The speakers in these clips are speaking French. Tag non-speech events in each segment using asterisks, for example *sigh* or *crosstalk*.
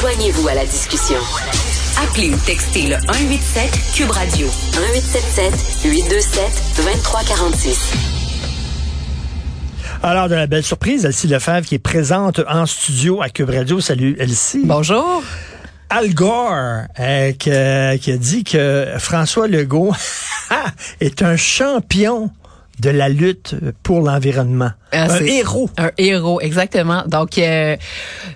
Joignez-vous à la discussion. Appelez ou textez le 187 Cube Radio 1877 827 2346. Alors, de la belle surprise, Elsie Lefebvre qui est présente en studio à Cube Radio. Salut Elsie. Bonjour. Al Gore euh, qui, qui a dit que François Legault *laughs* est un champion de la lutte pour l'environnement. Ah, un héros. Un héros, exactement. Donc, euh,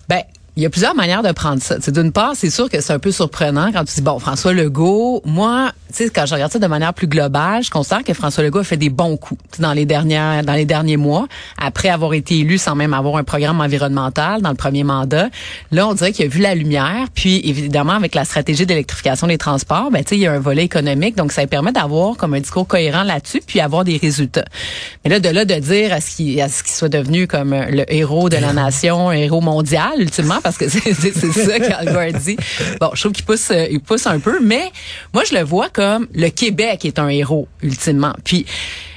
ben, il y a plusieurs manières de prendre ça. D'une part, c'est sûr que c'est un peu surprenant quand tu dis, bon, François Legault, moi, tu sais, quand je regarde ça de manière plus globale, je constate que François Legault a fait des bons coups dans les dernières, dans les derniers mois, après avoir été élu sans même avoir un programme environnemental dans le premier mandat. Là, on dirait qu'il a vu la lumière, puis évidemment, avec la stratégie d'électrification des transports, ben, tu sais, il y a un volet économique, donc ça permet d'avoir comme un discours cohérent là-dessus, puis avoir des résultats. Mais là, de là de dire à ce qu'il, ce qu'il soit devenu comme le héros de la *laughs* nation, un héros mondial, ultimement, parce que *laughs* c'est ça qu'Al Gore dit. Bon, je trouve qu'il pousse, euh, il pousse un peu, mais moi, je le vois comme le Québec est un héros, ultimement. Puis,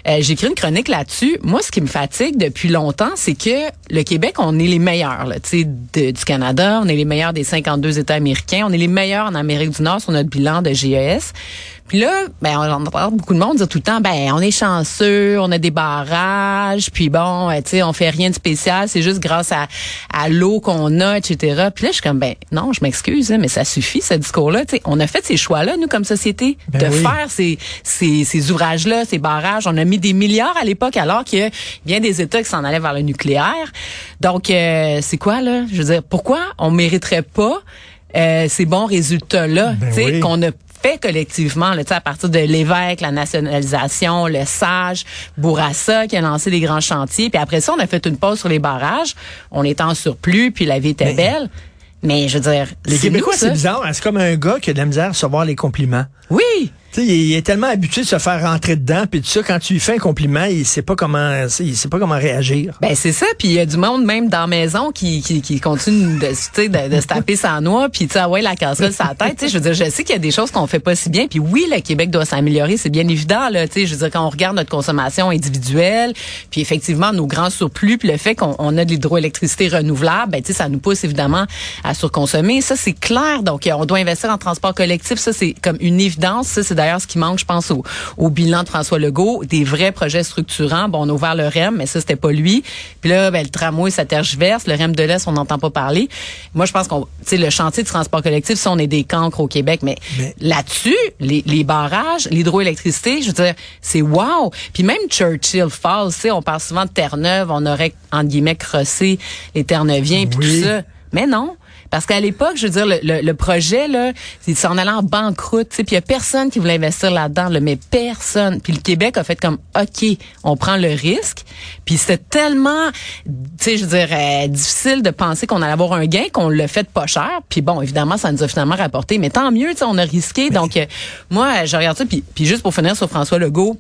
euh, j'ai écrit une chronique là-dessus. Moi, ce qui me fatigue depuis longtemps, c'est que le Québec, on est les meilleurs là, du Canada, on est les meilleurs des 52 États américains, on est les meilleurs en Amérique du Nord sur notre bilan de GES. Puis là, ben, on entend beaucoup de monde dire tout le temps, ben, on est chanceux, on a des barrages, puis bon, tu sais, on fait rien de spécial, c'est juste grâce à, à l'eau qu'on a, etc. Puis là, je suis comme, ben, non, je m'excuse, mais ça suffit, ce discours-là. Tu sais, on a fait ces choix-là, nous, comme société, de faire ces, ces, ces ouvrages-là, ces barrages. On a mis des milliards à l'époque, alors qu'il y a bien des États qui s'en allaient vers le nucléaire. Donc, euh, c'est quoi, là? Je veux dire, pourquoi on mériterait pas euh, ces bons résultats-là, tu sais, qu'on a fait collectivement, là, à partir de l'évêque, la nationalisation, le sage, Bourassa qui a lancé les grands chantiers. Puis après ça, on a fait une pause sur les barrages. On était en surplus, puis la vie était belle. Mais je veux dire, les Québécois, c'est bizarre. C'est comme un gars qui a de la misère à recevoir les compliments. Oui. Il est tellement habitué de se faire rentrer dedans, puis tout ça, quand tu lui fais un compliment, il sait pas comment, il sait pas comment réagir. Ben c'est ça, puis il y a du monde même dans la maison qui qui, continue de, de, se taper sa noix, puis tu ah ouais la casserole sa tête. Je veux dire, je sais qu'il y a des choses qu'on fait pas si bien, puis oui, le Québec doit s'améliorer, c'est bien évident là. Je veux dire quand on regarde notre consommation individuelle, puis effectivement nos grands surplus, puis le fait qu'on a de l'hydroélectricité renouvelable, ben tu ça nous pousse évidemment à surconsommer. Ça c'est clair. Donc on doit investir en transport collectif, ça c'est comme une évidence. Ça c'est d'ailleurs ce qui manque, je pense, au, au, bilan de François Legault, des vrais projets structurants. Bon, on a ouvert le REM, mais ça, c'était pas lui. Puis là, ben, le tramway, ça tergiverse. Le REM de l'Est, on n'entend pas parler. Moi, je pense qu'on, tu sais, le chantier de transport collectif, ça, on est des cancres au Québec. Mais, là-dessus, les, les barrages, l'hydroélectricité, je veux dire, c'est wow. Puis même Churchill Falls, tu sais, on parle souvent de Terre-Neuve, on aurait, entre guillemets, crossé les Terre-Neuviens, puis tout ça. Mais non. Parce qu'à l'époque, je veux dire, le, le, projet, là, il s'en allait en banqueroute, puis il y a personne qui voulait investir là-dedans, là, mais personne. Puis le Québec a fait comme, OK, on prend le risque. Puis c'était tellement, tu sais, je veux dire, euh, difficile de penser qu'on allait avoir un gain, qu'on l'a fait pas cher. Puis bon, évidemment, ça nous a finalement rapporté, mais tant mieux, tu sais, on a risqué. Donc, euh, moi, je regarde ça, puis, puis juste pour finir sur François Legault,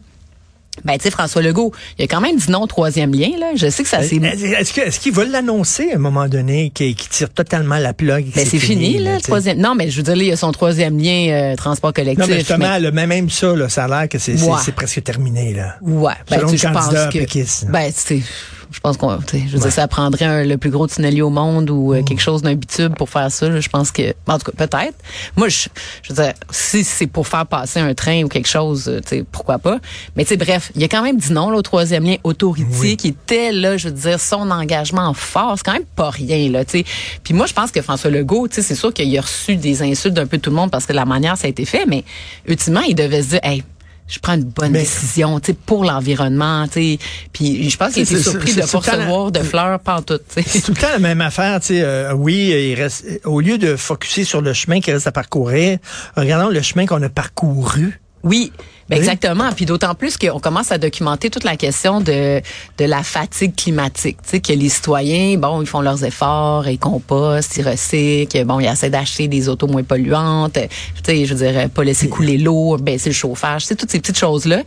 ben, tu sais, François Legault, il a quand même dit non au troisième lien, là. Je sais que ça c'est. Est-ce que, est-ce qu'il va l'annoncer à un moment donné, qu'il tire totalement la plug? Ben, c'est fini, là, le troisième. Non, mais je veux dire, là, il y a son troisième lien, euh, transport collectif. Non, mais justement, mais... même ça, là, ça a l'air que c'est, c'est, presque terminé, là. Ouais. Ben, Selon tu, le candidat je pense que, Ben, c'est, je pense qu'on, je veux dire, ça prendrait le plus gros tunnelier au monde ou euh, quelque chose d'un bitube pour faire ça. je pense que, en tout cas, peut-être. Moi, je, je veux dire, si c'est pour faire passer un train ou quelque chose, euh, tu sais, pourquoi pas. Mais tu sais, bref, il a quand même dit non là, au troisième lien Autorité, qui était là, je veux dire, son engagement fort. C'est quand même pas rien là, tu sais. Puis moi, je pense que François Legault, tu sais, c'est sûr qu'il a reçu des insultes d'un peu tout le monde parce que la manière ça a été fait, mais ultimement, il devait se dire, hey, je prends une bonne décision, tu sais, pour l'environnement, tu sais. Puis je pense qu'il était surpris de ne pas recevoir de fleurs pantoute, tu sais. C'est tout le temps la même affaire, tu sais. Euh, oui, il reste, au lieu de focuser sur le chemin qui reste à parcourir, regardons le chemin qu'on a parcouru. Oui, ben exactement. Puis d'autant plus qu'on commence à documenter toute la question de, de la fatigue climatique. Tu sais, que les citoyens, bon, ils font leurs efforts, ils compostent, ils recyclent, bon, ils essaient d'acheter des autos moins polluantes, tu sais, je veux dire, pas laisser couler l'eau, baisser le chauffage, tu sais, toutes ces petites choses-là.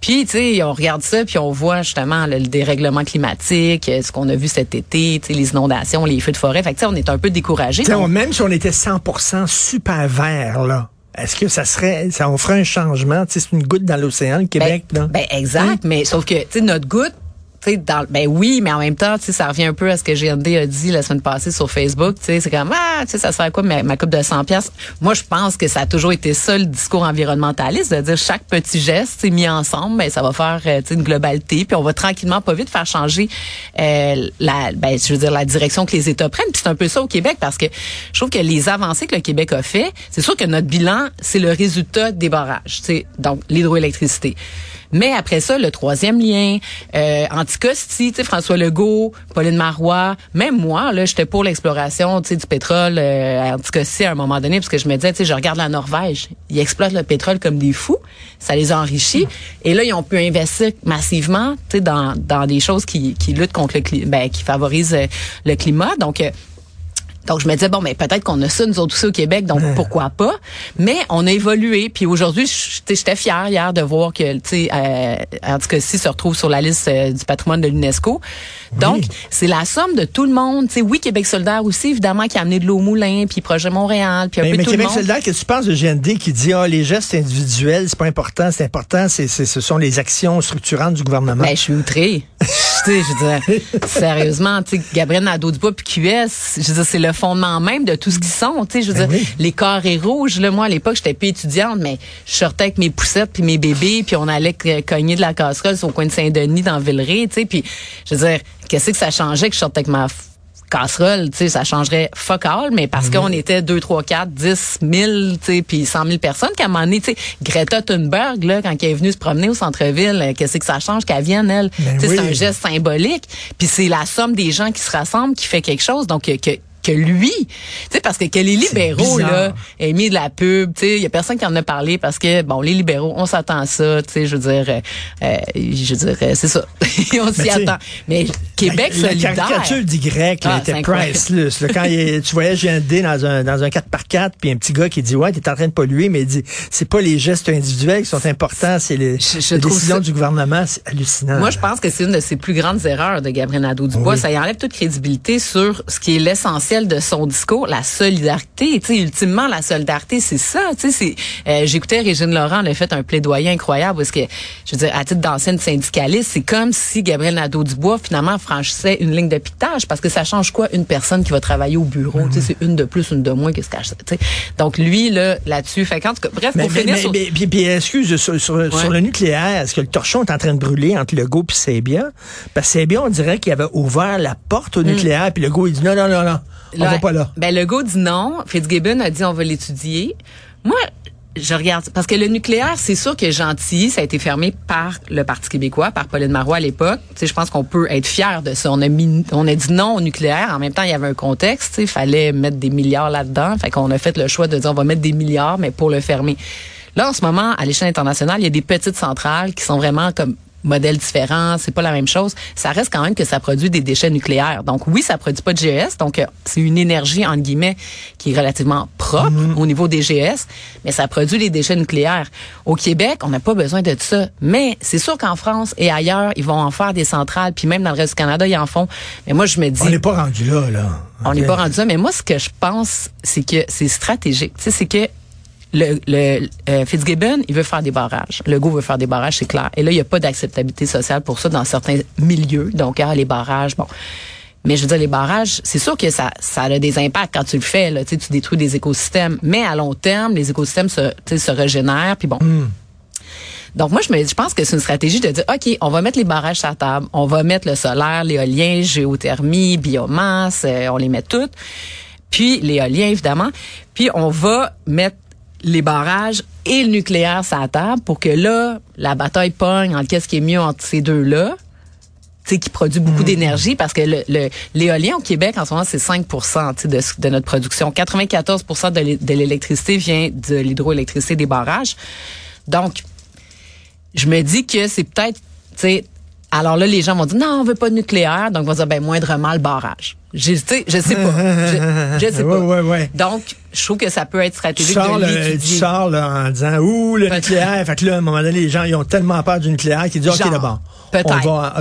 Puis, tu sais, on regarde ça, puis on voit justement le, dérèglement climatique, ce qu'on a vu cet été, tu sais, les inondations, les feux de forêt. Fait que, tu sais, on est un peu découragé. Même si on était 100% super vert, là, est-ce que ça serait, ça on ferait un changement? c'est une goutte dans l'océan, le Québec, ben, là? Ben, exact, mais sauf que, tu sais, notre goutte, dans, ben oui, mais en même temps, ça revient un peu à ce que GND a dit la semaine passée sur Facebook. C'est comme, ah, ça sert à quoi ma, ma coupe de 100 pièces Moi, je pense que ça a toujours été ça, le discours environnementaliste, de dire chaque petit geste mis ensemble, ben, ça va faire euh, une globalité, puis on va tranquillement, pas vite, faire changer euh, la, ben, je veux dire, la direction que les États prennent. Puis c'est un peu ça au Québec, parce que je trouve que les avancées que le Québec a fait, c'est sûr que notre bilan, c'est le résultat des barrages, donc l'hydroélectricité. Mais après ça, le troisième lien, euh, Anticosti, François Legault, Pauline Marois, même moi, là, j'étais pour l'exploration, du pétrole euh, à Anticosti à un moment donné, parce que je me disais, je regarde la Norvège, ils exploitent le pétrole comme des fous, ça les a enrichis, et là, ils ont pu investir massivement, dans, dans des choses qui, qui luttent contre le climat, ben, qui favorisent euh, le climat. Donc, euh, donc, je me disais, bon, mais peut-être qu'on a ça, nous autres aussi au Québec, donc pourquoi pas? Mais on a évolué. Puis aujourd'hui, j'étais fière hier de voir que, tu sais, euh, en tout cas, si se retrouve sur la liste euh, du patrimoine de l'UNESCO. Donc, c'est la somme de tout le monde. Tu sais, oui, Québec solidaire aussi, évidemment, qui a amené de l'eau au moulin, puis Projet Montréal, puis un mais, peu mais tout Québec le monde. solidaire, qu'est-ce que tu penses de GND qui dit, ah, les gestes individuels, c'est pas important, c'est important, c'est, ce sont les actions structurantes du gouvernement? Ben, je suis outrée. *laughs* sais, je veux dire, *laughs* sérieusement, tu sais, Gabriel Nadeau-Dubois puis QS, je veux dire, c'est le fondement même de tout ce qu'ils sont, tu sais, je veux Ben dire, oui. les carrés rouges, là, moi, à l'époque, j'étais plus étudiante, mais je sortais avec mes poussettes puis mes bébés, puis on allait cogner de la casserole sur le coin de Saint-Denis dans Villeray, tu sais, puis je veux dire, qu'est-ce que ça changeait que je sortais avec ma casserole, tu sais, ça changerait fuck all, mais parce qu'on était 2, 3, 4, 10 000, tu sais, puis 100 000 personnes, qu'à un moment donné, tu sais, Greta Thunberg, là, quand elle est venue se promener au centre-ville, euh, qu'est-ce que ça change qu'elle vienne, elle? Ben tu sais, oui. c'est un geste symbolique, puis c'est la somme des gens qui se rassemblent qui fait quelque chose, donc que, que lui, tu sais parce que que les libéraux là aient mis de la pub, tu sais, il y a personne qui en a parlé parce que bon les libéraux, on s'attend à ça, tu sais, je veux dire euh, euh, je veux dire euh, c'est ça. *laughs* on s'y attend. Mais Québec la, solidaire. La caricature là, Ah, était priceless. là. quand il- tu voyais GND dans un, dans un 4x4, puis un petit gars qui dit, ouais, t'es en train de polluer, mais il dit, c'est pas les gestes individuels qui sont importants, c'est les, Je- je les trouve décisions ça- du gouvernement. C'est hallucinant. Moi, je pense que c'est une de ses plus grandes erreurs de Gabriel Nadeau-Dubois. Oui. Ça y enlève toute crédibilité sur ce qui est l'essentiel de son discours, la solidarité. Tu sais, ultimement, la solidarité, c'est ça. Tu sais, c'est. euh, J'écoutais Régine Laurent, elle a fait un plaidoyer incroyable parce que, je veux dire, à titre d'ancienne syndicaliste, c'est comme si Gabriel Nadeau-Dubois finalement franchissait une ligne de piquetage parce que ça change quoi une personne qui va travailler au bureau? Tu sais, c'est une de plus, une de moins, qu'est-ce qu'elle. Tu sais. Donc lui là, là-dessus, fait qu'en tout cas, bref, Mais, pour mais, finir mais- sur. mais- puis, excuse, sur, sur, sur le nucléaire, est-ce que le torchon est en train de brûler entre Legault et Sebia? Parce que Sebia, on dirait qu'il avait ouvert la porte au nucléaire, puis Legault, il dit non, non, non, non, on Là, va pas là. Ben, le gars dit non. Fitzgibbon a dit on va l'étudier. Moi, je regarde parce que le nucléaire, c'est sûr que Gentilly, ça a été fermé par le Parti québécois, par Pauline Marois à l'époque. Tu sais, je pense qu'on peut être fier de ça. On a mis, on a dit non au nucléaire. En même temps, il y avait un contexte. Tu sais, il fallait mettre des milliards là-dedans. Fait qu'on a fait le choix de dire on va mettre des milliards, mais pour le fermer. Là, en ce moment, à l'échelle internationale, il y a des petites centrales qui sont vraiment comme modèles différents, c'est pas la même chose. Ça reste quand même que ça produit des déchets nucléaires. Donc oui, ça produit pas de GS, donc euh, c'est une énergie entre guillemets qui est relativement propre au niveau des GS, mais ça produit les déchets nucléaires. Au Québec, on n'a pas besoin de ça, mais c'est sûr qu'en France et ailleurs, ils vont en faire des centrales, puis même dans le reste du Canada, ils en font. Mais moi, je me dis On n'est pas rendu là, là. on n'est pas rendu là, mais moi, ce que je pense, c'est que c'est stratégique. Tu sais, c'est que le, le euh, Fitzgibbon, il veut faire des barrages. Le veut faire des barrages, c'est clair. Et là, il n'y a pas d'acceptabilité sociale pour ça dans certains milieux. Donc, ah, les barrages, bon. Mais je veux dire, les barrages, c'est sûr que ça, ça a des impacts quand tu le fais. Là, tu sais, tu détruis des écosystèmes. Mais à long terme, les écosystèmes se, se régénèrent. Puis bon. Donc moi, je, me, je pense que c'est une stratégie de dire, OK, on va mettre les barrages sur la table, on va mettre le solaire, l'éolien, géothermie, biomasse, euh, on les met toutes. Puis l'éolien, évidemment. Puis on va mettre les barrages et le nucléaire sur la table pour que là, la bataille pogne entre qu'est-ce qui est mieux entre ces deux-là tu sais, qui produit beaucoup d'énergie parce que le- le- l'éolien au Québec en ce moment c'est 5 tu sais, de, de notre production. 94 de l'é- de l'électricité vient de l'hydroélectricité des barrages. Donc, je me dis que c'est peut-être, tu sais, alors là, les gens vont dire non, on veut pas de nucléaire, donc on va dire ben moindrement le barrage. Je, je sais pas, je, je sais *laughs* pas. Ouais, ouais, ouais. Donc, je trouve que ça peut être Tu stratégique sors, de là, tu sors là, en disant ouh le nucléaire. fait que là, à un moment donné, les gens ils ont tellement peur du nucléaire qu'ils disent ok Genre, d'abord. Peut-être.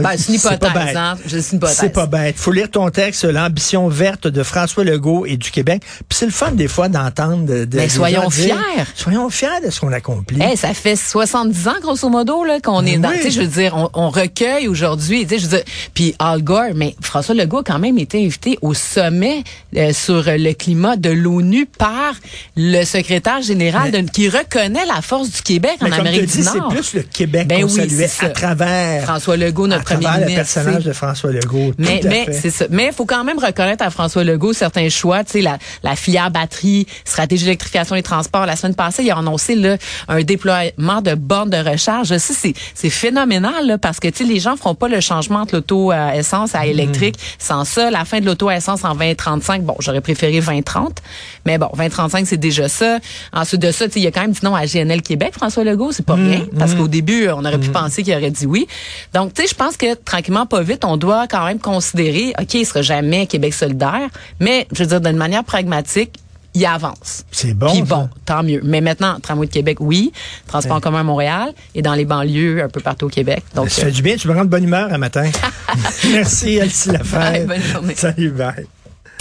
Ben, c'est une pas hypothèse, bête. hein. Je- C'est pas bête. Faut lire ton texte, l'ambition verte de François Legault et du Québec. Puis c'est le fun des fois d'entendre. De, de- Mais des soyons dire, fiers. Soyons fiers de ce qu'on accomplit. Hey, ça fait 70 ans, grosso modo, là, qu'on est dans. Oui. Tu sais, je veux dire, on, on recueille aujourd'hui. Tu sais, je veux dire, puis Al Gore, mais François Legault a quand même été invité au sommet euh, sur le climat de l'ONU par le secrétaire général de- qui reconnaît la force du Québec Mais en comme Amérique du dis, c'est Nord. plus le Québec Ben qu'on oui, saluait à travers. François Legault, notre à travers premier le ministre. personnage de François Legault. Mais, mais c'est ça. Mais il faut quand même reconnaître à François Legault certains choix. Tu sais, la, la filière batterie, stratégie d'électrification des transports. La semaine passée, il a annoncé là, un déploiement de bornes de recharge. Ça, c'est, c'est phénoménal là, parce que tu sais, les gens feront pas le changement entre l'auto à essence à électrique sans ça. La fin de l'auto à essence en 2035, bon, j'aurais préféré 2030, mais bon, 2035 c'est déjà ça. Ensuite de ça, il y a quand même dit non à GNL Québec, François Legault, c'est pas rien parce qu'au début, on aurait pu penser qu'il aurait dit oui. Donc, tu sais, je pense que tranquillement, pas vite, on doit quand même considérer, ok, il sera jamais Québec solidaire, mais je veux dire d'une manière pragmatique. Il avance. C'est bon, Puis ça. bon, tant mieux. Mais maintenant, tramway de Québec, oui. Transport en commun à Montréal et dans les banlieues un peu partout au Québec. Donc, Ça fait du bien, tu me rends de bonne humeur un matin. *laughs* Merci, Elsie Lafayette. Bye, bonne journée. Salut, bye.